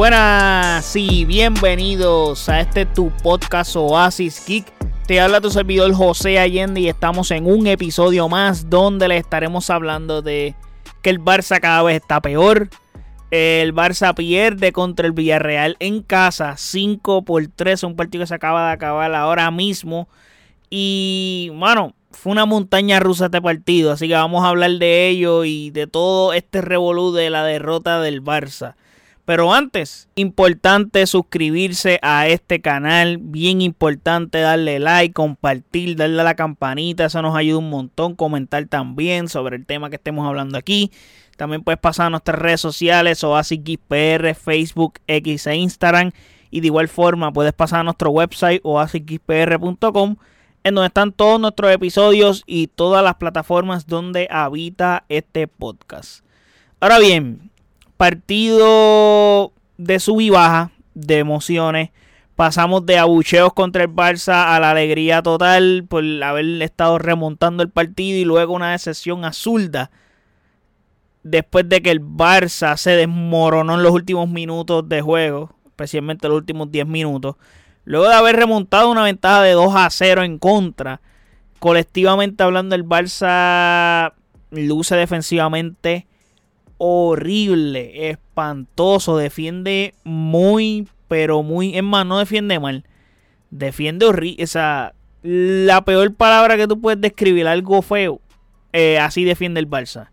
Buenas y bienvenidos a este tu podcast Oasis Kick. Te habla tu servidor José Allende y estamos en un episodio más donde le estaremos hablando de que el Barça cada vez está peor. El Barça pierde contra el Villarreal en casa 5 por 3, un partido que se acaba de acabar ahora mismo. Y bueno, fue una montaña rusa este partido, así que vamos a hablar de ello y de todo este revolú de la derrota del Barça. Pero antes, importante suscribirse a este canal, bien importante darle like, compartir, darle a la campanita, eso nos ayuda un montón, comentar también sobre el tema que estemos hablando aquí. También puedes pasar a nuestras redes sociales, OasisXPR, Facebook, X e Instagram. Y de igual forma puedes pasar a nuestro website oasisxpr.com en donde están todos nuestros episodios y todas las plataformas donde habita este podcast. Ahora bien, partido de sub y baja, de emociones. Pasamos de abucheos contra el Barça a la alegría total por haber estado remontando el partido y luego una decepción azulda después de que el Barça se desmoronó en los últimos minutos de juego, especialmente los últimos 10 minutos. Luego de haber remontado una ventaja de 2 a 0 en contra, colectivamente hablando, el Barça luce defensivamente horrible, espantoso, defiende muy, pero muy, es más, no defiende mal, defiende horrible, esa, la peor palabra que tú puedes describir, algo feo, eh, así defiende el Barça.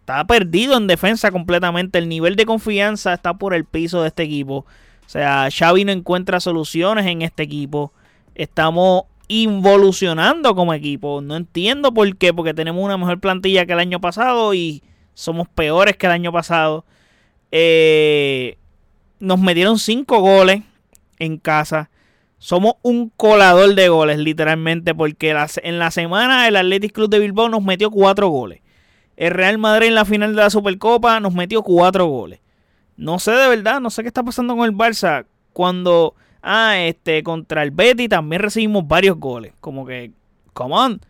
Está perdido en defensa completamente, el nivel de confianza está por el piso de este equipo. O sea, Xavi no encuentra soluciones en este equipo. Estamos involucionando como equipo. No entiendo por qué, porque tenemos una mejor plantilla que el año pasado y somos peores que el año pasado. Eh, nos metieron 5 goles en casa. Somos un colador de goles, literalmente, porque en la semana el Athletic Club de Bilbao nos metió 4 goles. El Real Madrid en la final de la Supercopa nos metió 4 goles. No sé de verdad, no sé qué está pasando con el Barça. Cuando, ah, este, contra el Betty también recibimos varios goles. Como que, come on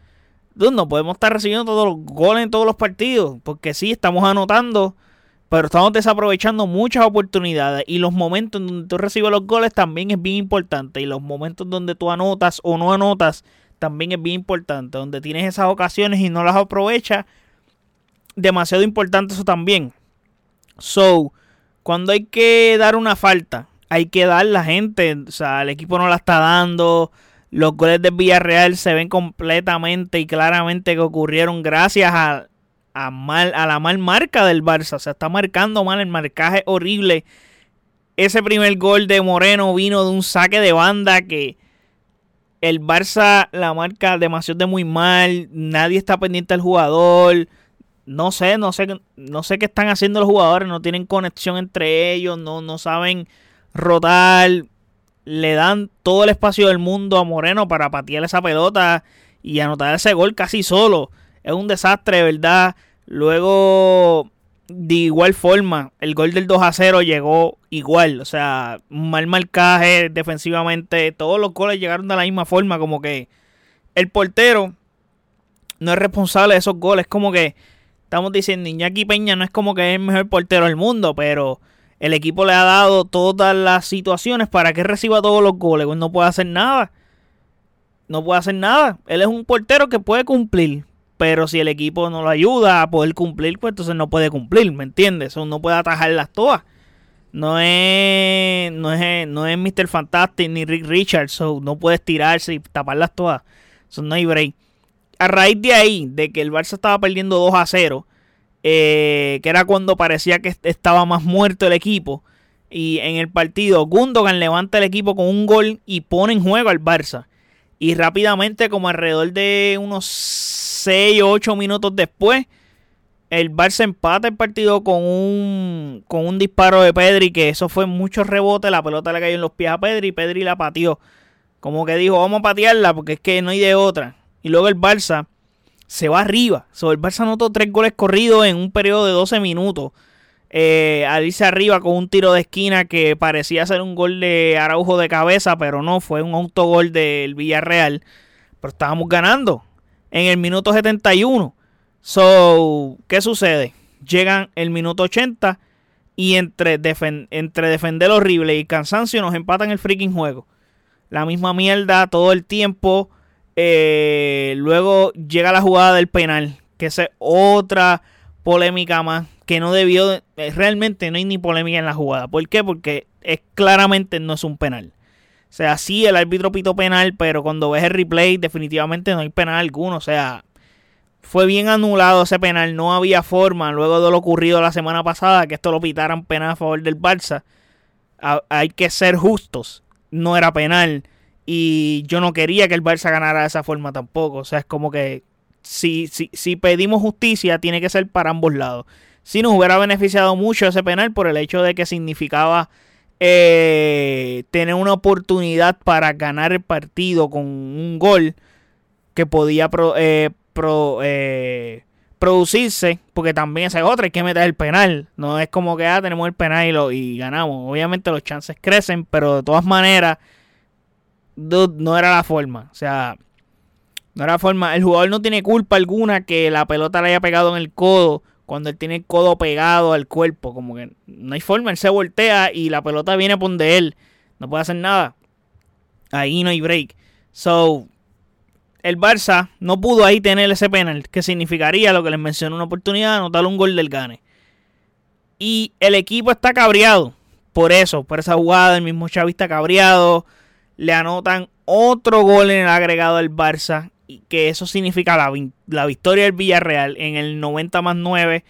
no podemos estar recibiendo todos los goles en todos los partidos. Porque sí, estamos anotando, pero estamos desaprovechando muchas oportunidades. Y los momentos en donde tú recibes los goles también es bien importante. Y los momentos donde tú anotas o no anotas también es bien importante. Donde tienes esas ocasiones y no las aprovechas, demasiado importante eso también. So, cuando hay que dar una falta, hay que dar la gente. O sea, el equipo no la está dando los goles de Villarreal se ven completamente y claramente que ocurrieron gracias a, a, mal, a la mal marca del Barça. Se está marcando mal el marcaje horrible. Ese primer gol de Moreno vino de un saque de banda que el Barça la marca demasiado de muy mal. Nadie está pendiente del jugador. No sé, no sé, no sé qué están haciendo los jugadores. No tienen conexión entre ellos. No, no saben rotar le dan todo el espacio del mundo a Moreno para patear esa pelota y anotar ese gol casi solo. Es un desastre, ¿verdad? Luego, de igual forma, el gol del 2 a 0 llegó igual. O sea, mal marcaje defensivamente. Todos los goles llegaron de la misma forma. Como que el portero no es responsable de esos goles. Como que estamos diciendo, Iñaki Peña no es como que es el mejor portero del mundo, pero el equipo le ha dado todas las situaciones para que reciba todos los goles. Pues no puede hacer nada. No puede hacer nada. Él es un portero que puede cumplir. Pero si el equipo no lo ayuda a poder cumplir, pues entonces no puede cumplir, ¿me entiendes? O no puede atajarlas todas. No es, no es, no es Mr. Fantastic ni Rick Richards. no puedes tirarse y taparlas todas. Eso no hay break. A raíz de ahí, de que el Barça estaba perdiendo 2 a 0, eh, que era cuando parecía que estaba más muerto el equipo. Y en el partido, Gundogan levanta el equipo con un gol y pone en juego al Barça. Y rápidamente, como alrededor de unos 6 o 8 minutos después, el Barça empata el partido con un, con un disparo de Pedri, que eso fue mucho rebote, la pelota le cayó en los pies a Pedri y Pedri la pateó. Como que dijo, vamos a patearla porque es que no hay de otra. Y luego el Barça se va arriba. So, el Barça anotó tres goles corridos en un periodo de 12 minutos. Eh, al irse arriba con un tiro de esquina que parecía ser un gol de Araujo de cabeza, pero no, fue un autogol del Villarreal. Pero estábamos ganando en el minuto 71. So, ¿qué sucede? Llegan el minuto 80 Y entre, entre defender horrible y cansancio nos empatan el freaking juego. La misma mierda todo el tiempo. Eh, luego llega la jugada del penal. Que es otra polémica más. Que no debió. Eh, realmente no hay ni polémica en la jugada. ¿Por qué? Porque es claramente no es un penal. O sea, sí, el árbitro pito penal, pero cuando ves el replay, definitivamente no hay penal alguno. O sea, fue bien anulado ese penal. No había forma, luego de lo ocurrido la semana pasada, que esto lo pitaran penal a favor del Barça. hay que ser justos. No era penal. Y yo no quería que el Barça ganara de esa forma tampoco. O sea, es como que si, si, si pedimos justicia, tiene que ser para ambos lados. Si nos hubiera beneficiado mucho ese penal por el hecho de que significaba eh, tener una oportunidad para ganar el partido con un gol que podía eh, eh, producirse, porque también esa es otra, hay que meter el penal. No es como que ah, tenemos el penal y, lo, y ganamos. Obviamente los chances crecen, pero de todas maneras, no era la forma. O sea, no era la forma. El jugador no tiene culpa alguna que la pelota le haya pegado en el codo cuando él tiene el codo pegado al cuerpo, como que no hay forma, él se voltea y la pelota viene por donde él, no puede hacer nada. Ahí no hay break. So, el Barça no pudo ahí tener ese penal, que significaría lo que les mencioné, una oportunidad de anotar un gol del Gane. Y el equipo está cabreado por eso, por esa jugada, el mismo Xavi está cabreado, le anotan otro gol en el agregado del Barça y que eso significa la, victoria del Villarreal en el 90 más 9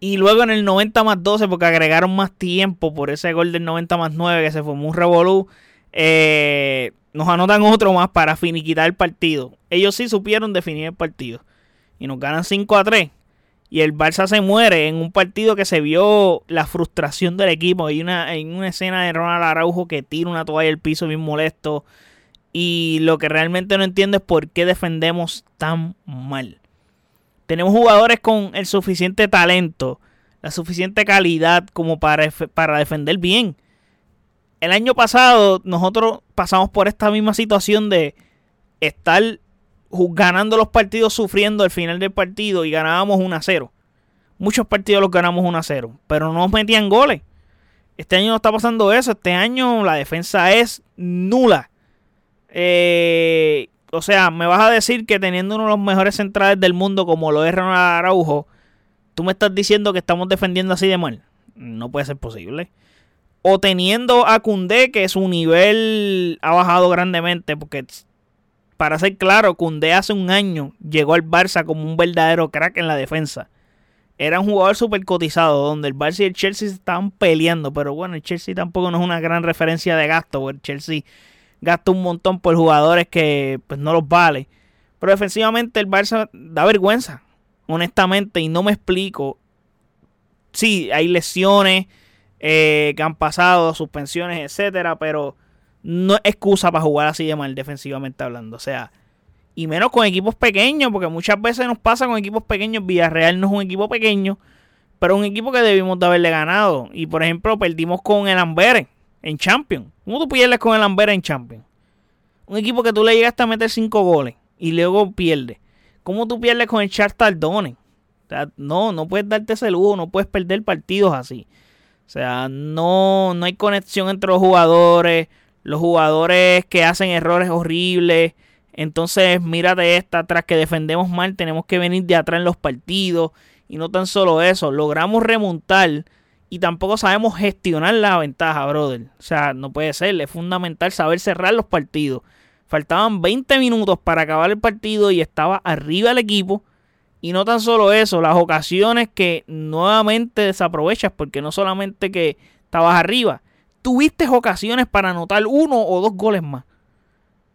y luego en el 90 más 12 porque agregaron más tiempo por ese gol del 90 más 9 que se formó un revolú. Eh, nos anotan otro más para finiquitar el partido. Ellos sí supieron definir el partido. Y nos ganan 5 a 3. Y el Barça se muere en un partido que se vio la frustración del equipo. Hay una, hay una escena de Ronald Araujo que tira una toalla al piso bien molesto. Y lo que realmente no entiendo es por qué defendemos tan mal. Tenemos jugadores con el suficiente talento, la suficiente calidad como para, para defender bien. El año pasado nosotros pasamos por esta misma situación de estar ganando los partidos sufriendo al final del partido y ganábamos 1 a 0. Muchos partidos los ganamos 1 a 0, pero no metían goles. Este año no está pasando eso. Este año la defensa es nula. Eh, o sea, me vas a decir que teniendo uno de los mejores centrales del mundo como lo es Ronald Araujo, tú me estás diciendo que estamos defendiendo así de mal. No puede ser posible. O teniendo a Cundé, que su nivel ha bajado grandemente, porque para ser claro, Cundé hace un año llegó al Barça como un verdadero crack en la defensa. Era un jugador súper cotizado, donde el Barça y el Chelsea se estaban peleando, pero bueno, el Chelsea tampoco no es una gran referencia de gasto, el Chelsea gasta un montón por jugadores que pues no los vale. Pero defensivamente el Barça da vergüenza, honestamente, y no me explico. Sí, hay lesiones eh, que han pasado, suspensiones, etcétera, pero no es excusa para jugar así de mal defensivamente hablando. O sea, y menos con equipos pequeños, porque muchas veces nos pasa con equipos pequeños. Villarreal no es un equipo pequeño, pero un equipo que debimos de haberle ganado. Y por ejemplo, perdimos con el Amberes en Champions. ¿Cómo tú pierdes con el Ambera en Champions? Un equipo que tú le llegaste a meter 5 goles y luego pierdes. ¿Cómo tú pierdes con el Tardone? O sea, no, no puedes darte ese lujo, no puedes perder partidos así. O sea, no, no hay conexión entre los jugadores. Los jugadores que hacen errores horribles. Entonces, mírate esta, tras que defendemos mal, tenemos que venir de atrás en los partidos. Y no tan solo eso, logramos remontar y tampoco sabemos gestionar la ventaja, brother. O sea, no puede ser. Es fundamental saber cerrar los partidos. Faltaban 20 minutos para acabar el partido y estaba arriba el equipo. Y no tan solo eso, las ocasiones que nuevamente desaprovechas, porque no solamente que estabas arriba, tuviste ocasiones para anotar uno o dos goles más.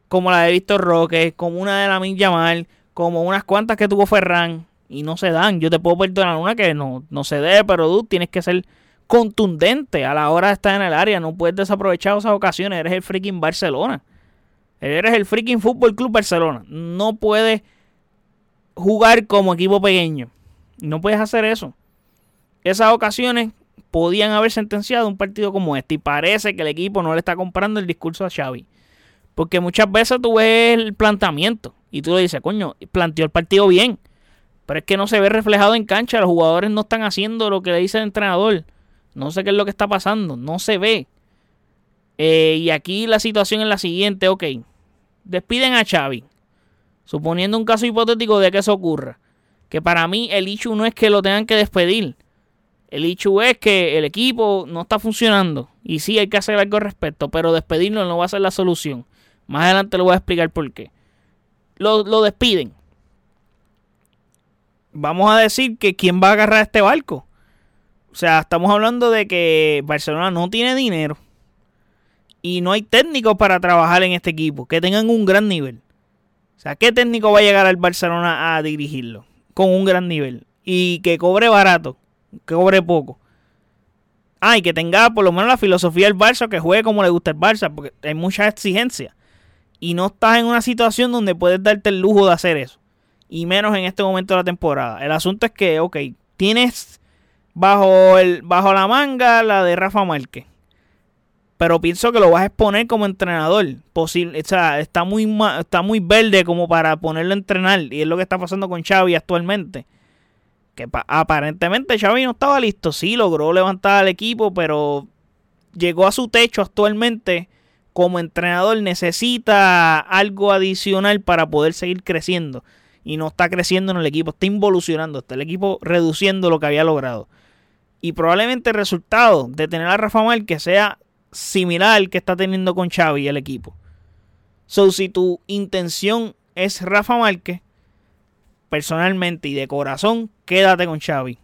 Como la de Víctor Roque, como una de la Yamal, como unas cuantas que tuvo Ferran. Y no se dan. Yo te puedo perdonar una que no, no se dé, pero tú tienes que ser contundente a la hora de estar en el área. No puedes desaprovechar esas ocasiones. Eres el freaking Barcelona. Eres el freaking Fútbol Club Barcelona. No puedes jugar como equipo pequeño. No puedes hacer eso. Esas ocasiones podían haber sentenciado un partido como este. Y parece que el equipo no le está comprando el discurso a Xavi. Porque muchas veces tú ves el planteamiento y tú le dices, coño, planteó el partido bien. Pero es que no se ve reflejado en cancha. Los jugadores no están haciendo lo que le dice el entrenador. No sé qué es lo que está pasando, no se ve. Eh, y aquí la situación es la siguiente, ok. Despiden a Xavi. Suponiendo un caso hipotético de que eso ocurra. Que para mí el issue no es que lo tengan que despedir. El issue es que el equipo no está funcionando. Y sí hay que hacer algo al respecto. Pero despedirlo no va a ser la solución. Más adelante le voy a explicar por qué. Lo, lo despiden. Vamos a decir que quién va a agarrar este barco. O sea, estamos hablando de que Barcelona no tiene dinero y no hay técnicos para trabajar en este equipo que tengan un gran nivel. O sea, ¿qué técnico va a llegar al Barcelona a dirigirlo con un gran nivel y que cobre barato, que cobre poco? Ah, y que tenga por lo menos la filosofía del Barça, que juegue como le gusta el Barça, porque hay mucha exigencia. Y no estás en una situación donde puedes darte el lujo de hacer eso. Y menos en este momento de la temporada. El asunto es que, ok, tienes bajo, el, bajo la manga la de Rafa Márquez pero pienso que lo vas a exponer como entrenador. Posible, o sea, está muy, está muy verde como para ponerlo a entrenar. Y es lo que está pasando con Xavi actualmente. Que aparentemente Xavi no estaba listo. Sí, logró levantar al equipo, pero llegó a su techo actualmente. Como entrenador necesita algo adicional para poder seguir creciendo. Y no está creciendo en el equipo, está involucionando. Está el equipo reduciendo lo que había logrado. Y probablemente el resultado de tener a Rafa que sea similar al que está teniendo con Xavi el equipo. So, si tu intención es Rafa Márquez, personalmente y de corazón, quédate con Xavi.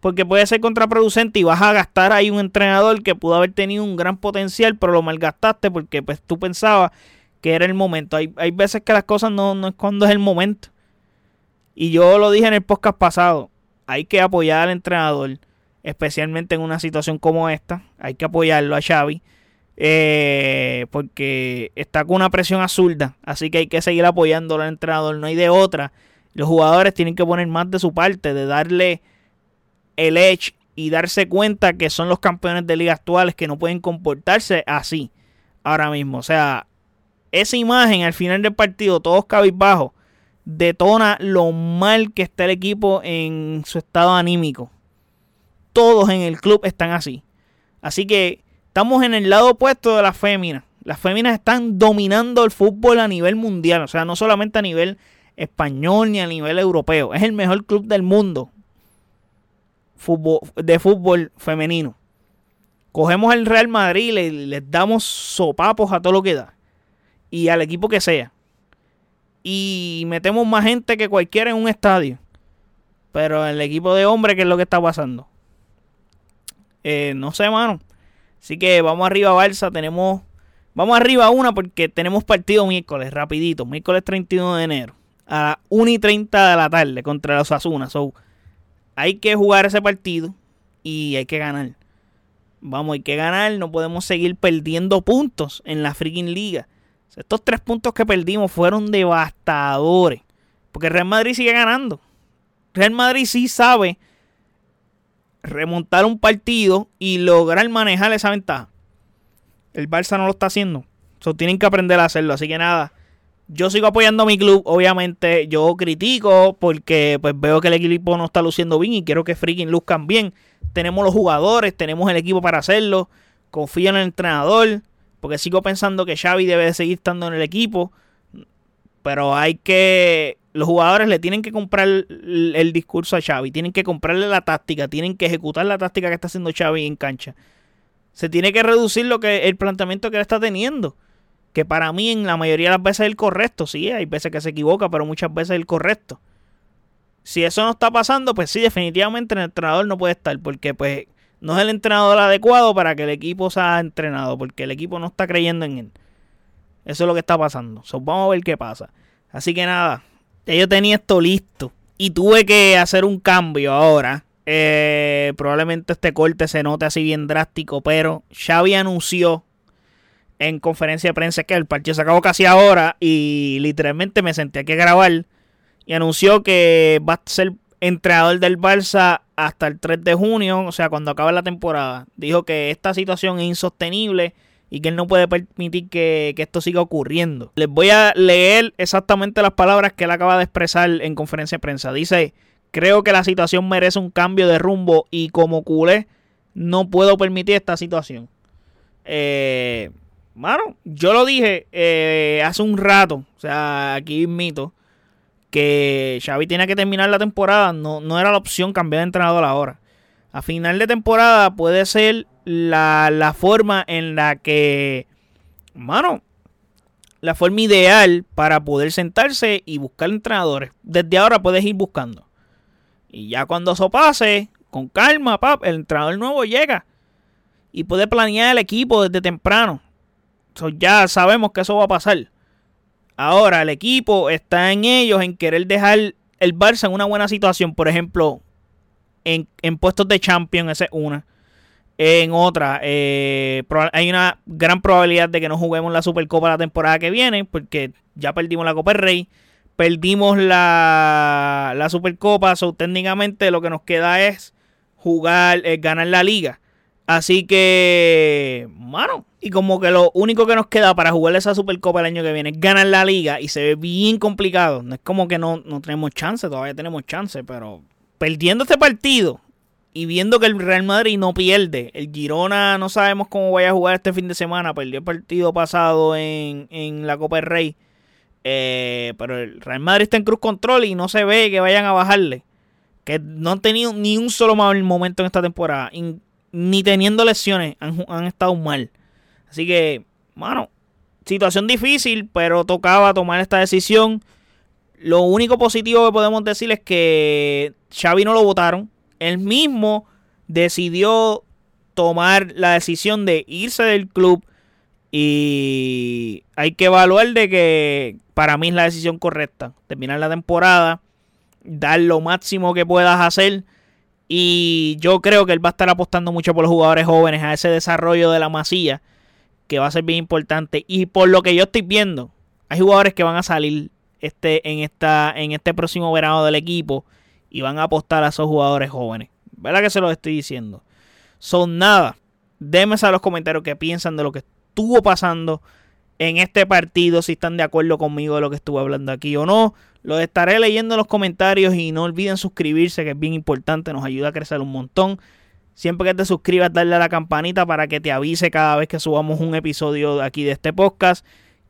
Porque puede ser contraproducente y vas a gastar ahí un entrenador que pudo haber tenido un gran potencial, pero lo malgastaste porque pues, tú pensabas que era el momento. Hay, hay veces que las cosas no, no es cuando es el momento. Y yo lo dije en el podcast pasado. Hay que apoyar al entrenador especialmente en una situación como esta. Hay que apoyarlo a Xavi. Eh, porque está con una presión absurda. Así que hay que seguir apoyándolo al entrenador. No hay de otra. Los jugadores tienen que poner más de su parte, de darle el edge y darse cuenta que son los campeones de liga actuales que no pueden comportarse así ahora mismo. O sea, esa imagen al final del partido, todos cabizbajos, detona lo mal que está el equipo en su estado anímico todos en el club están así. Así que estamos en el lado opuesto de las féminas. Las féminas están dominando el fútbol a nivel mundial, o sea, no solamente a nivel español ni a nivel europeo. Es el mejor club del mundo de fútbol femenino. Cogemos el Real Madrid y les damos sopapos a todo lo que da. Y al equipo que sea. Y metemos más gente que cualquiera en un estadio. Pero el equipo de hombres, ¿qué es lo que está pasando? Eh, no sé, mano. Así que vamos arriba, Barça. Tenemos. Vamos arriba una porque tenemos partido miércoles, rapidito. Miércoles 31 de enero. A las 1 y 30 de la tarde contra los Asuna. So, hay que jugar ese partido y hay que ganar. Vamos, hay que ganar. No podemos seguir perdiendo puntos en la freaking liga. estos tres puntos que perdimos fueron devastadores. Porque Real Madrid sigue ganando. Real Madrid sí sabe remontar un partido y lograr manejar esa ventaja. El Barça no lo está haciendo. So, tienen que aprender a hacerlo. Así que nada. Yo sigo apoyando a mi club. Obviamente, yo critico porque pues veo que el equipo no está luciendo bien y quiero que freaking luzcan bien. Tenemos los jugadores, tenemos el equipo para hacerlo. Confío en el entrenador. Porque sigo pensando que Xavi debe de seguir estando en el equipo. Pero hay que los jugadores le tienen que comprar el, discurso a Xavi, tienen que comprarle la táctica, tienen que ejecutar la táctica que está haciendo Xavi en cancha. Se tiene que reducir lo que el planteamiento que él está teniendo, que para mí en la mayoría de las veces es el correcto, sí, hay veces que se equivoca, pero muchas veces es el correcto. Si eso no está pasando, pues sí, definitivamente el entrenador no puede estar, porque pues no es el entrenador adecuado para que el equipo sea entrenado, porque el equipo no está creyendo en él. Eso es lo que está pasando. vamos a ver qué pasa. Así que nada, ya yo tenía esto listo. Y tuve que hacer un cambio ahora. Eh, probablemente este corte se note así bien drástico. Pero Xavi anunció en conferencia de prensa que el partido se acabó casi ahora. Y literalmente me senté aquí a grabar. Y anunció que va a ser entrenador del Barça hasta el 3 de junio. O sea, cuando acabe la temporada. Dijo que esta situación es insostenible y que él no puede permitir que, esto siga ocurriendo. Les voy a leer exactamente las palabras que él acaba de expresar en conferencia de prensa. Dice, creo que la situación merece un cambio de rumbo y como culé no puedo permitir esta situación. Eh, mano, yo lo dije eh, hace un rato, o sea, aquí mito, que Xavi tiene que terminar la temporada, no, no era la opción cambiar de entrenador ahora. A final de temporada puede ser la, la forma en la que, mano, la forma ideal para poder sentarse y buscar entrenadores. Desde ahora puedes ir buscando. Y ya cuando eso pase, con calma, pap, el entrenador nuevo llega. Y puede planear el equipo desde temprano. Ya sabemos que eso va a pasar. Ahora, el equipo está en ellos, en querer dejar el Barça en una buena situación. Por ejemplo, en, en puestos de champion, esa es una. En otra, eh, hay una gran probabilidad de que no juguemos la Supercopa la temporada que viene, porque ya perdimos la Copa Rey, perdimos la, la Supercopa, so técnicamente lo que nos queda es jugar, eh, ganar la liga. Así que, mano, y como que lo único que nos queda para jugar esa Supercopa el año que viene es ganar la liga y se ve bien complicado. No es como que no, no tenemos chance, todavía tenemos chance, pero perdiendo este partido, y viendo que el Real Madrid no pierde, el Girona no sabemos cómo vaya a jugar este fin de semana, perdió el partido pasado en, la Copa del Rey. Eh, pero el Real Madrid está en cruz control y no se ve que vayan a bajarle. Que no han tenido ni un solo mal momento en esta temporada. Ni teniendo lesiones han, han estado mal. Así que, mano, situación difícil, pero tocaba tomar esta decisión. Lo único positivo que podemos decir es que Xavi no lo votaron él mismo decidió tomar la decisión de irse del club y hay que evaluar de que para mí es la decisión correcta. Terminar la temporada, dar lo máximo que puedas hacer y yo creo que él va a estar apostando mucho por los jugadores jóvenes a ese desarrollo de la masilla que va a ser bien importante y por lo que yo estoy viendo hay jugadores que van a salir este en esta en este próximo verano del equipo y van a apostar a esos jugadores jóvenes. ¿Verdad que se los estoy diciendo? Son nada. Déjenme saber los comentarios qué piensan de lo que estuvo pasando en este partido, si están de acuerdo conmigo de lo que estuve hablando aquí o no. Lo estaré leyendo en los comentarios y no olviden suscribirse, que es bien importante, nos ayuda a crecer un montón. Siempre que te suscribas, darle a la campanita para que te avise cada vez que subamos un episodio aquí de este podcast.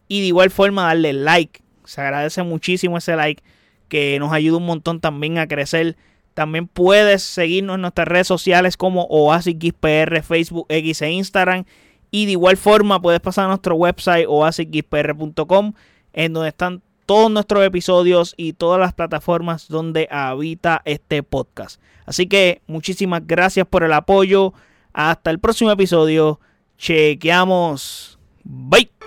Y de igual forma, darle like. Se agradece muchísimo ese like que nos ayuda un montón también a crecer. También puedes seguirnos en nuestras redes sociales como OasisXPR, Facebook, X e Instagram. Y de igual forma puedes pasar a nuestro website oasisxpr.com en donde están todos nuestros episodios y todas las plataformas donde habita este podcast. Así que muchísimas gracias por el apoyo. Hasta el próximo episodio. Chequeamos. Bye.